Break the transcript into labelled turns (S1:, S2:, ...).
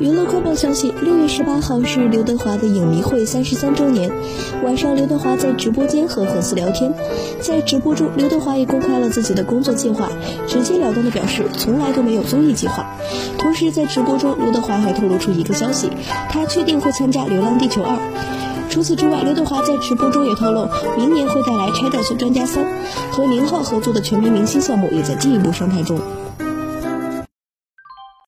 S1: 娱乐快报消息六月十八号是刘德华的影迷会三十三周年。晚上刘德华在直播间和粉丝聊天在直播中刘德华也公开了自己的工作计划直截了当的表示从来都没有综艺计划。同时在直播中刘德华还透露出一个消息他确定会参加流浪地球二。除此之外刘德华在直播中也透露明年会带来拆弹专家三和宁浩合作的全民明星项目也在进一步商谈中。